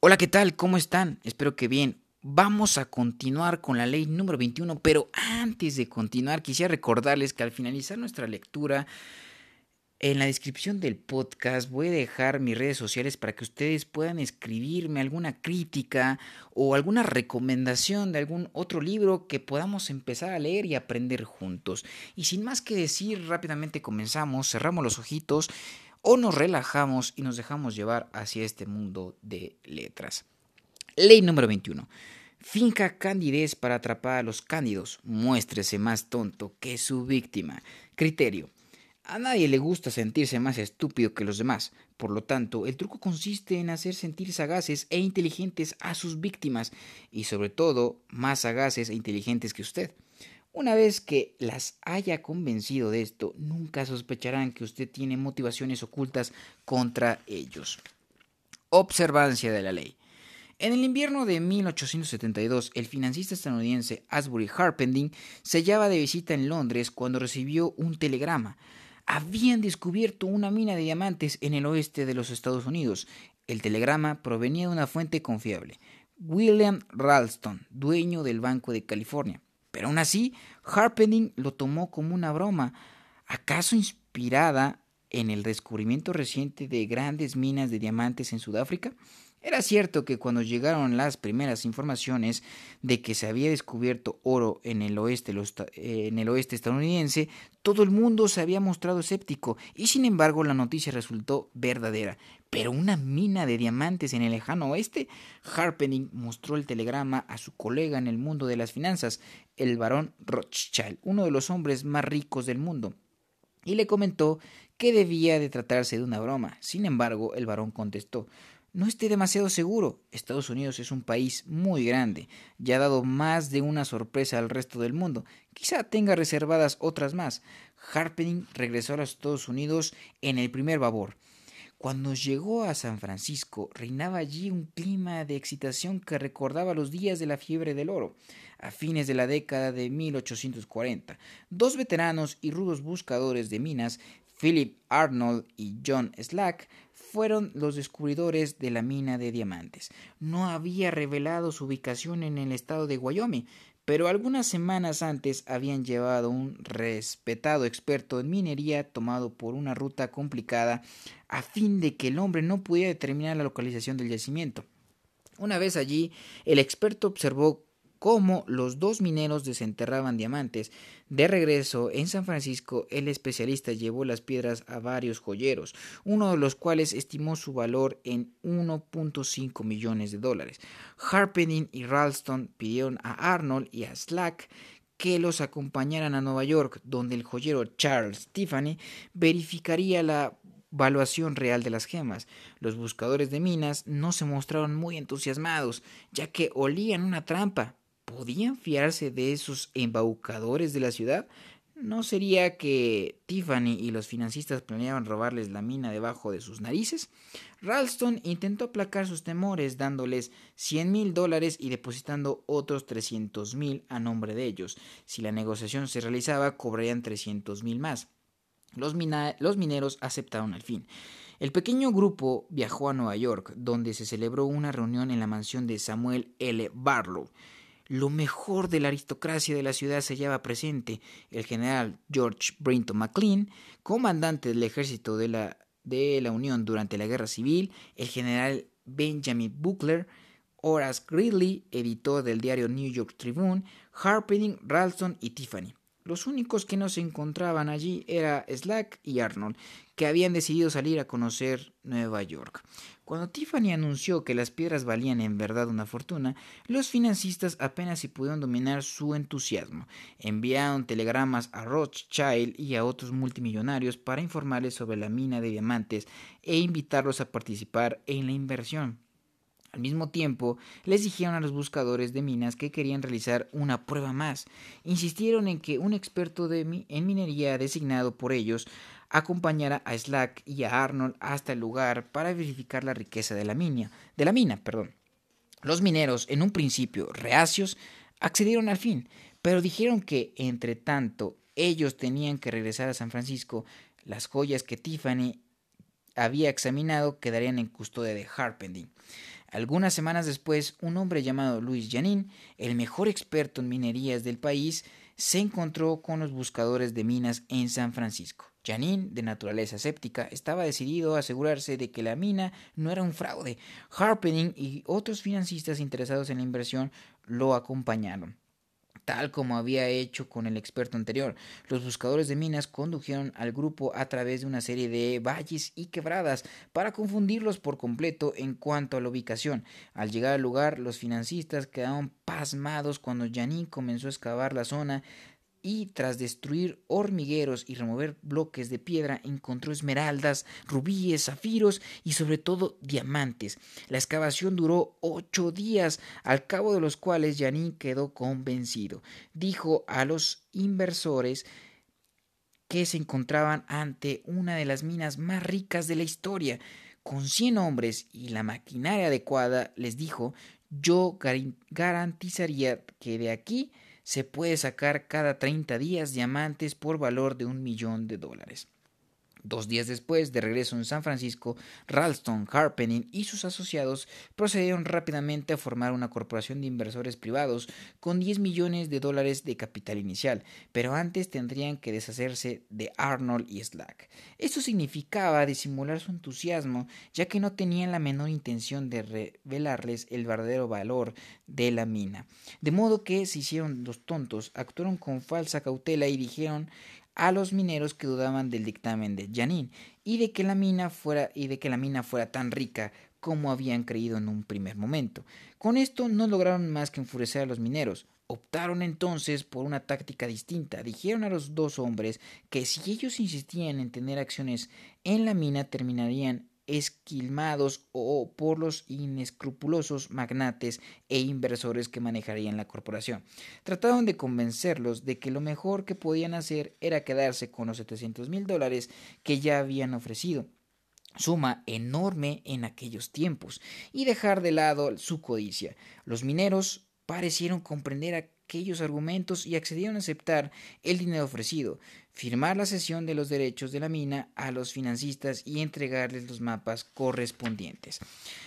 Hola, ¿qué tal? ¿Cómo están? Espero que bien. Vamos a continuar con la ley número 21, pero antes de continuar quisiera recordarles que al finalizar nuestra lectura, en la descripción del podcast voy a dejar mis redes sociales para que ustedes puedan escribirme alguna crítica o alguna recomendación de algún otro libro que podamos empezar a leer y aprender juntos. Y sin más que decir, rápidamente comenzamos, cerramos los ojitos o nos relajamos y nos dejamos llevar hacia este mundo de letras. Ley número 21. Finca candidez para atrapar a los cándidos. Muéstrese más tonto que su víctima. Criterio. A nadie le gusta sentirse más estúpido que los demás. Por lo tanto, el truco consiste en hacer sentir sagaces e inteligentes a sus víctimas y sobre todo más sagaces e inteligentes que usted. Una vez que las haya convencido de esto, nunca sospecharán que usted tiene motivaciones ocultas contra ellos. Observancia de la ley. En el invierno de 1872, el financista estadounidense Asbury Harpending se hallaba de visita en Londres cuando recibió un telegrama. Habían descubierto una mina de diamantes en el oeste de los Estados Unidos. El telegrama provenía de una fuente confiable, William Ralston, dueño del Banco de California. Pero aún así, Harpening lo tomó como una broma, acaso inspirada en el descubrimiento reciente de grandes minas de diamantes en Sudáfrica. Era cierto que cuando llegaron las primeras informaciones de que se había descubierto oro en el oeste, en el oeste estadounidense, todo el mundo se había mostrado escéptico y sin embargo la noticia resultó verdadera. Pero una mina de diamantes en el lejano oeste. Harpening mostró el telegrama a su colega en el mundo de las finanzas, el barón Rothschild, uno de los hombres más ricos del mundo, y le comentó que debía de tratarse de una broma. Sin embargo, el barón contestó no esté demasiado seguro. Estados Unidos es un país muy grande y ha dado más de una sorpresa al resto del mundo. Quizá tenga reservadas otras más. Harpening regresó a los Estados Unidos en el primer babor. Cuando llegó a San Francisco, reinaba allí un clima de excitación que recordaba los días de la fiebre del oro, a fines de la década de 1840. Dos veteranos y rudos buscadores de minas, Philip Arnold y John Slack, fueron los descubridores de la mina de diamantes. No había revelado su ubicación en el estado de Wyoming, pero algunas semanas antes habían llevado un respetado experto en minería tomado por una ruta complicada a fin de que el hombre no pudiera determinar la localización del yacimiento. Una vez allí, el experto observó cómo los dos mineros desenterraban diamantes. De regreso en San Francisco, el especialista llevó las piedras a varios joyeros, uno de los cuales estimó su valor en 1.5 millones de dólares. Harpening y Ralston pidieron a Arnold y a Slack que los acompañaran a Nueva York, donde el joyero Charles Tiffany verificaría la valuación real de las gemas. Los buscadores de minas no se mostraron muy entusiasmados, ya que olían una trampa, ¿Podían fiarse de esos embaucadores de la ciudad? ¿No sería que Tiffany y los financistas planeaban robarles la mina debajo de sus narices? Ralston intentó aplacar sus temores dándoles cien mil dólares y depositando otros trescientos mil a nombre de ellos. Si la negociación se realizaba, cobrarían trescientos mil más. Los, los mineros aceptaron al fin. El pequeño grupo viajó a Nueva York, donde se celebró una reunión en la mansión de Samuel L. Barlow. Lo mejor de la aristocracia de la ciudad se hallaba presente. El general George Brinton McLean, comandante del ejército de la, de la Unión durante la Guerra Civil, el general Benjamin Buckler, Horace Greeley, editor del diario New York Tribune, Harpening, Ralston y Tiffany. Los únicos que no se encontraban allí era Slack y Arnold, que habían decidido salir a conocer Nueva York. Cuando Tiffany anunció que las piedras valían en verdad una fortuna, los financistas apenas si pudieron dominar su entusiasmo. Enviaron telegramas a Rothschild y a otros multimillonarios para informarles sobre la mina de diamantes e invitarlos a participar en la inversión. Al mismo tiempo, les dijeron a los buscadores de minas que querían realizar una prueba más. Insistieron en que un experto de en minería designado por ellos acompañara a Slack y a Arnold hasta el lugar para verificar la riqueza de la mina. De la mina perdón. Los mineros, en un principio reacios, accedieron al fin, pero dijeron que, entre tanto, ellos tenían que regresar a San Francisco, las joyas que Tiffany había examinado quedarían en custodia de Harpending. Algunas semanas después, un hombre llamado Luis Janin, el mejor experto en minerías del país, se encontró con los buscadores de minas en San Francisco. Janin, de naturaleza escéptica, estaba decidido a asegurarse de que la mina no era un fraude. Harpening y otros financistas interesados en la inversión lo acompañaron tal como había hecho con el experto anterior. Los buscadores de minas condujeron al grupo a través de una serie de valles y quebradas para confundirlos por completo en cuanto a la ubicación. Al llegar al lugar, los financistas quedaron pasmados cuando Janin comenzó a excavar la zona y tras destruir hormigueros y remover bloques de piedra encontró esmeraldas, rubíes, zafiros y sobre todo diamantes. La excavación duró ocho días, al cabo de los cuales Janín quedó convencido. Dijo a los inversores que se encontraban ante una de las minas más ricas de la historia. Con cien hombres y la maquinaria adecuada, les dijo, yo garantizaría que de aquí se puede sacar cada 30 días diamantes por valor de un millón de dólares. Dos días después, de regreso en San Francisco, Ralston, Harpening y sus asociados procedieron rápidamente a formar una corporación de inversores privados con 10 millones de dólares de capital inicial, pero antes tendrían que deshacerse de Arnold y Slack. Esto significaba disimular su entusiasmo, ya que no tenían la menor intención de revelarles el verdadero valor de la mina. De modo que se hicieron los tontos, actuaron con falsa cautela y dijeron a los mineros que dudaban del dictamen de Janin y de que la mina fuera y de que la mina fuera tan rica como habían creído en un primer momento. Con esto no lograron más que enfurecer a los mineros. Optaron entonces por una táctica distinta. Dijeron a los dos hombres que si ellos insistían en tener acciones en la mina terminarían esquilmados o por los inescrupulosos magnates e inversores que manejarían la corporación. Trataron de convencerlos de que lo mejor que podían hacer era quedarse con los 700 mil dólares que ya habían ofrecido suma enorme en aquellos tiempos, y dejar de lado su codicia. Los mineros parecieron comprender aquellos argumentos y accedieron a aceptar el dinero ofrecido, firmar la cesión de los derechos de la mina a los financistas y entregarles los mapas correspondientes.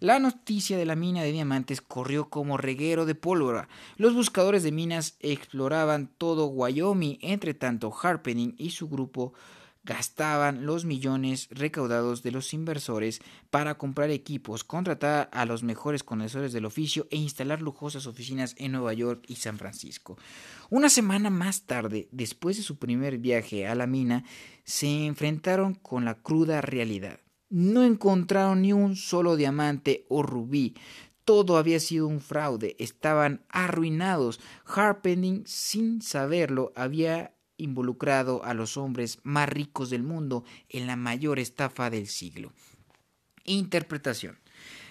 La noticia de la mina de diamantes corrió como reguero de pólvora. Los buscadores de minas exploraban todo Wyoming, entre tanto Harpening y su grupo gastaban los millones recaudados de los inversores para comprar equipos, contratar a los mejores conocedores del oficio e instalar lujosas oficinas en Nueva York y San Francisco. Una semana más tarde, después de su primer viaje a la mina, se enfrentaron con la cruda realidad. No encontraron ni un solo diamante o rubí. Todo había sido un fraude, estaban arruinados. Harpening, sin saberlo, había involucrado a los hombres más ricos del mundo en la mayor estafa del siglo. Interpretación.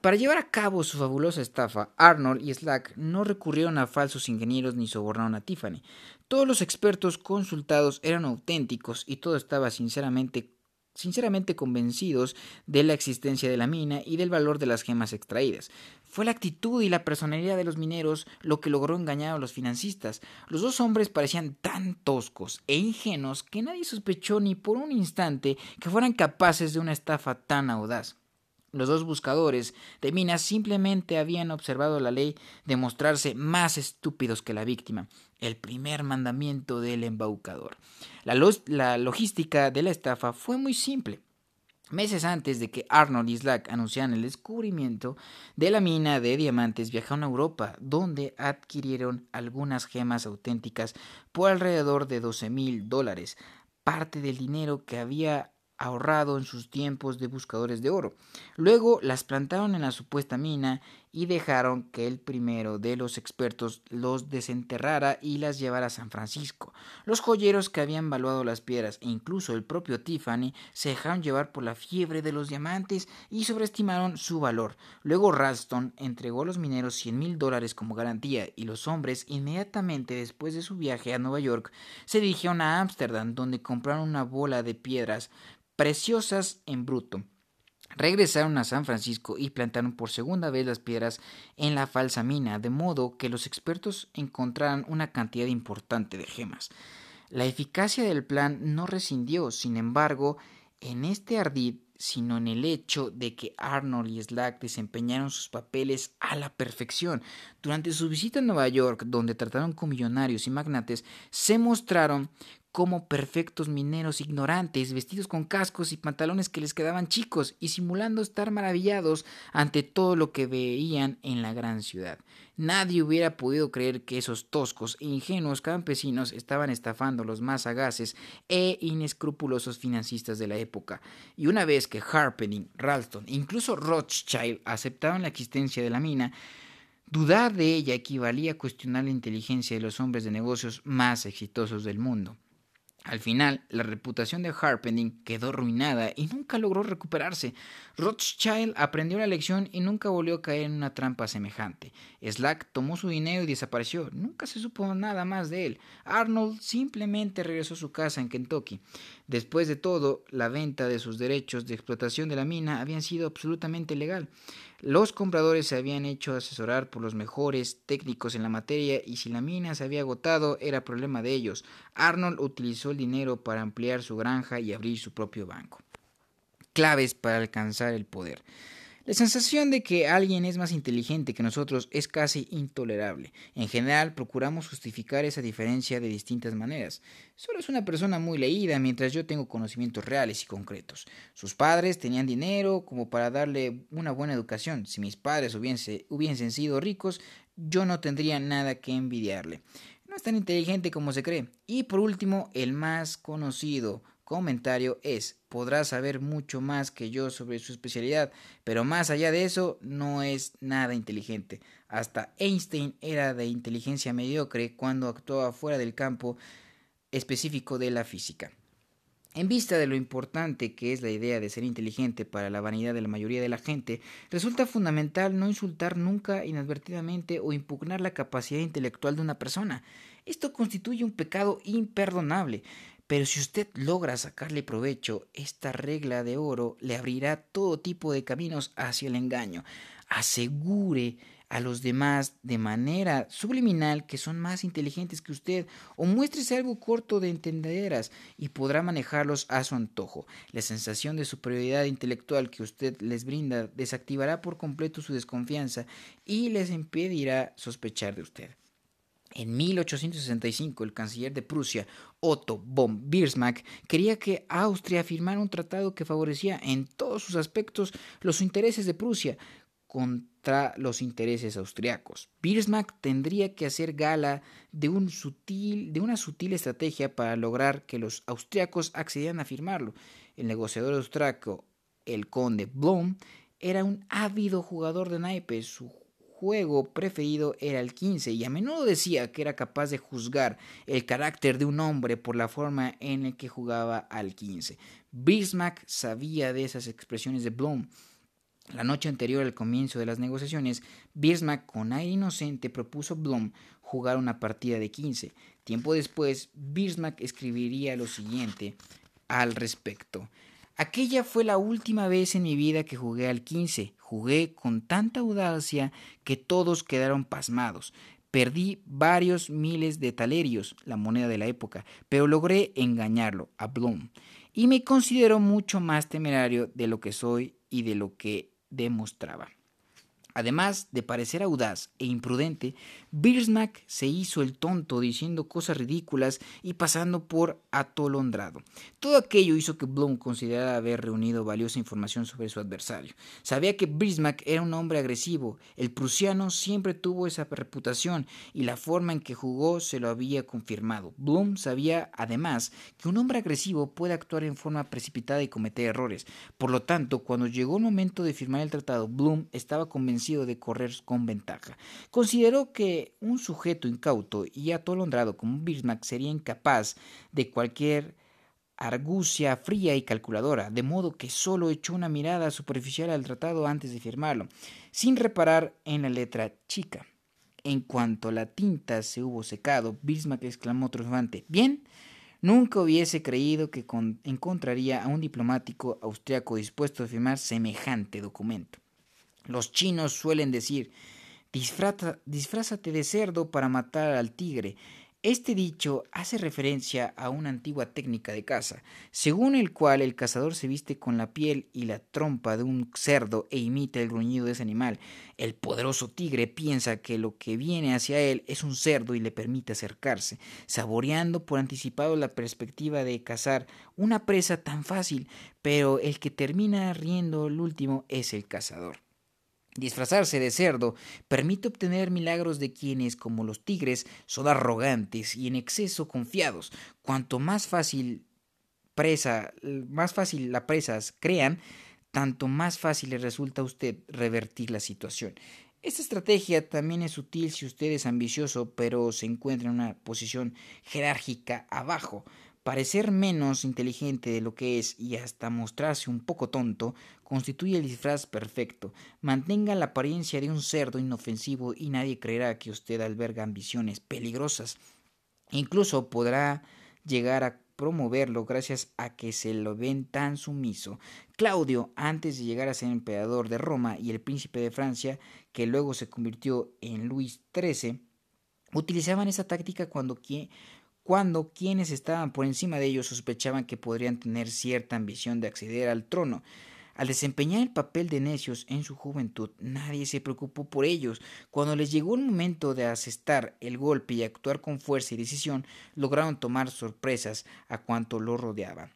Para llevar a cabo su fabulosa estafa, Arnold y Slack no recurrieron a falsos ingenieros ni sobornaron a Tiffany. Todos los expertos consultados eran auténticos y todo estaba sinceramente sinceramente convencidos de la existencia de la mina y del valor de las gemas extraídas. Fue la actitud y la personalidad de los mineros lo que logró engañar a los financistas. Los dos hombres parecían tan toscos e ingenuos que nadie sospechó ni por un instante que fueran capaces de una estafa tan audaz. Los dos buscadores de minas simplemente habían observado la ley de mostrarse más estúpidos que la víctima, el primer mandamiento del embaucador. La, la logística de la estafa fue muy simple. Meses antes de que Arnold y Slack anunciaran el descubrimiento de la mina de diamantes, viajaron a Europa, donde adquirieron algunas gemas auténticas por alrededor de 12 mil dólares, parte del dinero que había ahorrado en sus tiempos de buscadores de oro. Luego las plantaron en la supuesta mina y dejaron que el primero de los expertos los desenterrara y las llevara a San Francisco. Los joyeros que habían valuado las piedras e incluso el propio Tiffany se dejaron llevar por la fiebre de los diamantes y sobreestimaron su valor. Luego Ralston entregó a los mineros cien mil dólares como garantía y los hombres inmediatamente después de su viaje a Nueva York se dirigieron a Ámsterdam donde compraron una bola de piedras preciosas en bruto regresaron a San Francisco y plantaron por segunda vez las piedras en la falsa mina, de modo que los expertos encontraran una cantidad importante de gemas. La eficacia del plan no rescindió, sin embargo, en este ardid sino en el hecho de que Arnold y Slack desempeñaron sus papeles a la perfección. Durante su visita a Nueva York, donde trataron con millonarios y magnates, se mostraron como perfectos mineros ignorantes, vestidos con cascos y pantalones que les quedaban chicos y simulando estar maravillados ante todo lo que veían en la gran ciudad. Nadie hubiera podido creer que esos toscos e ingenuos campesinos estaban estafando los más sagaces e inescrupulosos financistas de la época. Y una vez que Harpening, Ralston e incluso Rothschild aceptaron la existencia de la mina, dudar de ella equivalía a cuestionar la inteligencia de los hombres de negocios más exitosos del mundo. Al final, la reputación de Harpening quedó arruinada y nunca logró recuperarse. Rothschild aprendió la lección y nunca volvió a caer en una trampa semejante. Slack tomó su dinero y desapareció. Nunca se supo nada más de él. Arnold simplemente regresó a su casa en Kentucky. Después de todo, la venta de sus derechos de explotación de la mina habían sido absolutamente legal. Los compradores se habían hecho asesorar por los mejores técnicos en la materia y si la mina se había agotado era problema de ellos. Arnold utilizó el dinero para ampliar su granja y abrir su propio banco. Claves para alcanzar el poder. La sensación de que alguien es más inteligente que nosotros es casi intolerable. En general, procuramos justificar esa diferencia de distintas maneras. Solo es una persona muy leída, mientras yo tengo conocimientos reales y concretos. Sus padres tenían dinero como para darle una buena educación. Si mis padres hubiesen sido ricos, yo no tendría nada que envidiarle. No es tan inteligente como se cree. Y por último, el más conocido comentario es, podrá saber mucho más que yo sobre su especialidad, pero más allá de eso no es nada inteligente. Hasta Einstein era de inteligencia mediocre cuando actuaba fuera del campo específico de la física. En vista de lo importante que es la idea de ser inteligente para la vanidad de la mayoría de la gente, resulta fundamental no insultar nunca inadvertidamente o impugnar la capacidad intelectual de una persona. Esto constituye un pecado imperdonable. Pero si usted logra sacarle provecho, esta regla de oro le abrirá todo tipo de caminos hacia el engaño. Asegure a los demás de manera subliminal que son más inteligentes que usted o muéstrese algo corto de entendederas y podrá manejarlos a su antojo. La sensación de superioridad intelectual que usted les brinda desactivará por completo su desconfianza y les impedirá sospechar de usted. En 1865, el canciller de Prusia, Otto von Bismarck, quería que Austria firmara un tratado que favorecía en todos sus aspectos los intereses de Prusia contra los intereses austriacos. Bismarck tendría que hacer gala de, una sutil estrategia para lograr que los austriacos accedieran a firmarlo. El negociador austriaco, el conde Blom, era un ávido jugador de naipes. Juego preferido era el 15 y a menudo decía que era capaz de juzgar el carácter de un hombre por la forma en la que jugaba al 15. Bismarck sabía de esas expresiones de Blum. La noche anterior al comienzo de las negociaciones, Bismarck con aire inocente propuso a Blum jugar una partida de 15. Tiempo después, Bismarck escribiría lo siguiente al respecto. Aquella fue la última vez en mi vida que jugué al 15. Jugué con tanta audacia que todos quedaron pasmados. Perdí varios miles de talerios, la moneda de la época, pero logré engañarlo, a Bloom, y me considero mucho más temerario de lo que soy y de lo que demostraba. Además de parecer audaz e imprudente, Bismarck se hizo el tonto diciendo cosas ridículas y pasando por atolondrado. Todo aquello hizo que Blum considerara haber reunido valiosa información sobre su adversario. Sabía que Bismarck era un hombre agresivo, el prusiano siempre tuvo esa reputación y la forma en que jugó se lo había confirmado. Blum sabía además que un hombre agresivo puede actuar en forma precipitada y cometer errores. Por lo tanto, cuando llegó el momento de firmar el tratado, Blum estaba convencido de correr con ventaja. Consideró que un sujeto incauto y atolondrado como Bismarck sería incapaz de cualquier argucia fría y calculadora, de modo que solo echó una mirada superficial al tratado antes de firmarlo, sin reparar en la letra chica. En cuanto la tinta se hubo secado, Bismarck exclamó triunfante Bien, nunca hubiese creído que encontraría a un diplomático austriaco dispuesto a firmar semejante documento. Los chinos suelen decir, disfrázate de cerdo para matar al tigre. Este dicho hace referencia a una antigua técnica de caza, según el cual el cazador se viste con la piel y la trompa de un cerdo e imita el gruñido de ese animal. El poderoso tigre piensa que lo que viene hacia él es un cerdo y le permite acercarse, saboreando por anticipado la perspectiva de cazar una presa tan fácil, pero el que termina riendo el último es el cazador. Disfrazarse de cerdo permite obtener milagros de quienes, como los tigres, son arrogantes y en exceso confiados. Cuanto más fácil presa, más fácil la presas crean, tanto más fácil le resulta a usted revertir la situación. Esta estrategia también es útil si usted es ambicioso, pero se encuentra en una posición jerárquica abajo. Parecer menos inteligente de lo que es y hasta mostrarse un poco tonto constituye el disfraz perfecto. Mantenga la apariencia de un cerdo inofensivo y nadie creerá que usted alberga ambiciones peligrosas. Incluso podrá llegar a promoverlo gracias a que se lo ven tan sumiso. Claudio, antes de llegar a ser emperador de Roma y el príncipe de Francia, que luego se convirtió en Luis XIII, utilizaban esa táctica cuando, cuando quienes estaban por encima de ellos sospechaban que podrían tener cierta ambición de acceder al trono. Al desempeñar el papel de necios en su juventud, nadie se preocupó por ellos. Cuando les llegó el momento de asestar el golpe y actuar con fuerza y decisión, lograron tomar sorpresas a cuanto lo rodeaban.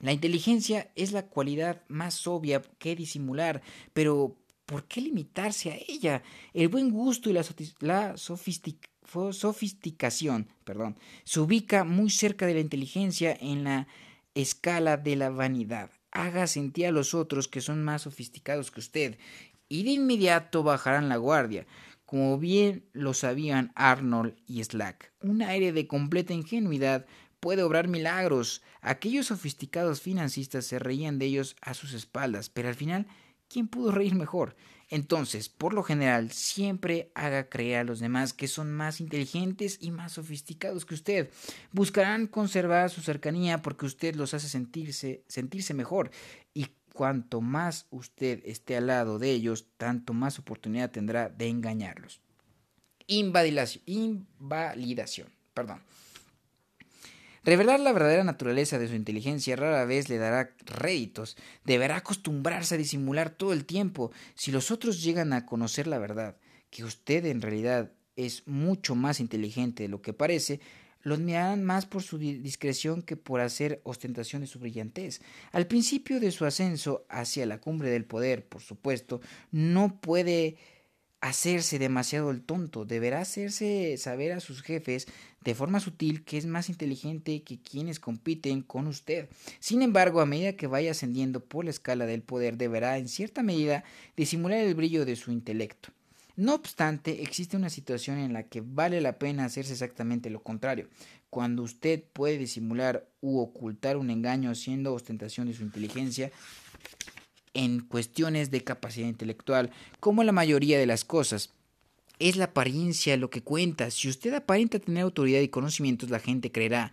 La inteligencia es la cualidad más obvia que disimular, pero ¿por qué limitarse a ella? El buen gusto y la, la sofisticación sofisticación, perdón, se ubica muy cerca de la inteligencia en la escala de la vanidad. Haga sentir a los otros que son más sofisticados que usted y de inmediato bajarán la guardia, como bien lo sabían Arnold y Slack. Un aire de completa ingenuidad puede obrar milagros. Aquellos sofisticados financistas se reían de ellos a sus espaldas, pero al final, ¿quién pudo reír mejor? Entonces, por lo general, siempre haga creer a los demás que son más inteligentes y más sofisticados que usted. Buscarán conservar su cercanía porque usted los hace sentirse, sentirse mejor. Y cuanto más usted esté al lado de ellos, tanto más oportunidad tendrá de engañarlos. Invalidación. invalidación perdón. Revelar la verdadera naturaleza de su inteligencia rara vez le dará réditos. Deberá acostumbrarse a disimular todo el tiempo. Si los otros llegan a conocer la verdad, que usted en realidad es mucho más inteligente de lo que parece, lo admirarán más por su discreción que por hacer ostentación de su brillantez. Al principio de su ascenso hacia la cumbre del poder, por supuesto, no puede hacerse demasiado el tonto, deberá hacerse saber a sus jefes de forma sutil que es más inteligente que quienes compiten con usted. Sin embargo, a medida que vaya ascendiendo por la escala del poder, deberá en cierta medida disimular el brillo de su intelecto. No obstante, existe una situación en la que vale la pena hacerse exactamente lo contrario, cuando usted puede disimular u ocultar un engaño haciendo ostentación de su inteligencia en cuestiones de capacidad intelectual, como la mayoría de las cosas. Es la apariencia lo que cuenta. Si usted aparenta tener autoridad y conocimientos, la gente creerá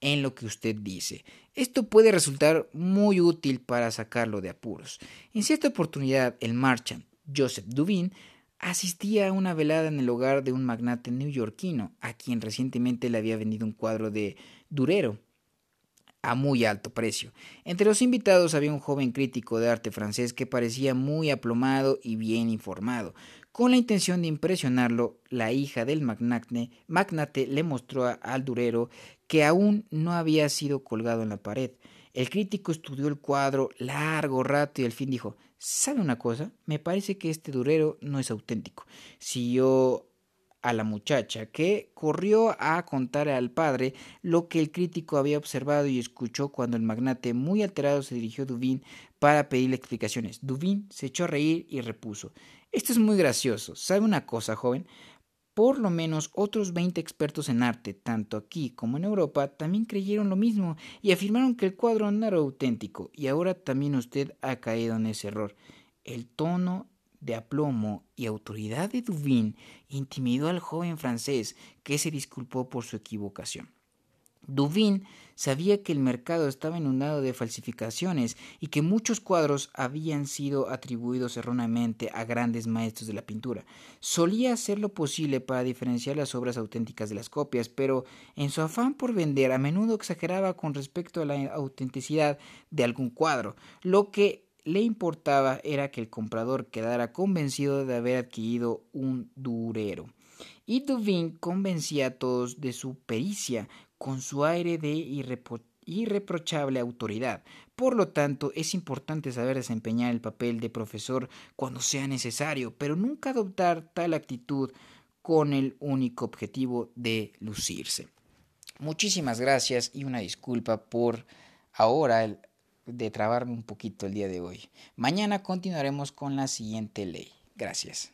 en lo que usted dice. Esto puede resultar muy útil para sacarlo de apuros. En cierta oportunidad, el marchand Joseph Dubin asistía a una velada en el hogar de un magnate neoyorquino, a quien recientemente le había vendido un cuadro de Durero a muy alto precio. Entre los invitados había un joven crítico de arte francés que parecía muy aplomado y bien informado. Con la intención de impresionarlo, la hija del magnate, magnate le mostró al durero que aún no había sido colgado en la pared. El crítico estudió el cuadro largo rato y al fin dijo ¿Sabe una cosa? Me parece que este durero no es auténtico. Si yo a la muchacha, que corrió a contar al padre lo que el crítico había observado y escuchó cuando el magnate, muy alterado, se dirigió a Duvin para pedirle explicaciones. Duvin se echó a reír y repuso Esto es muy gracioso. ¿Sabe una cosa, joven? Por lo menos otros veinte expertos en arte, tanto aquí como en Europa, también creyeron lo mismo y afirmaron que el cuadro no era auténtico, y ahora también usted ha caído en ese error. El tono de aplomo y autoridad de Duvin intimidó al joven francés, que se disculpó por su equivocación. Duvin sabía que el mercado estaba inundado de falsificaciones y que muchos cuadros habían sido atribuidos erróneamente a grandes maestros de la pintura. Solía hacer lo posible para diferenciar las obras auténticas de las copias, pero en su afán por vender a menudo exageraba con respecto a la autenticidad de algún cuadro, lo que le importaba era que el comprador quedara convencido de haber adquirido un durero. Y Duvin convencía a todos de su pericia, con su aire de irreprochable autoridad. Por lo tanto, es importante saber desempeñar el papel de profesor cuando sea necesario, pero nunca adoptar tal actitud con el único objetivo de lucirse. Muchísimas gracias y una disculpa por ahora de trabarme un poquito el día de hoy. Mañana continuaremos con la siguiente ley. Gracias.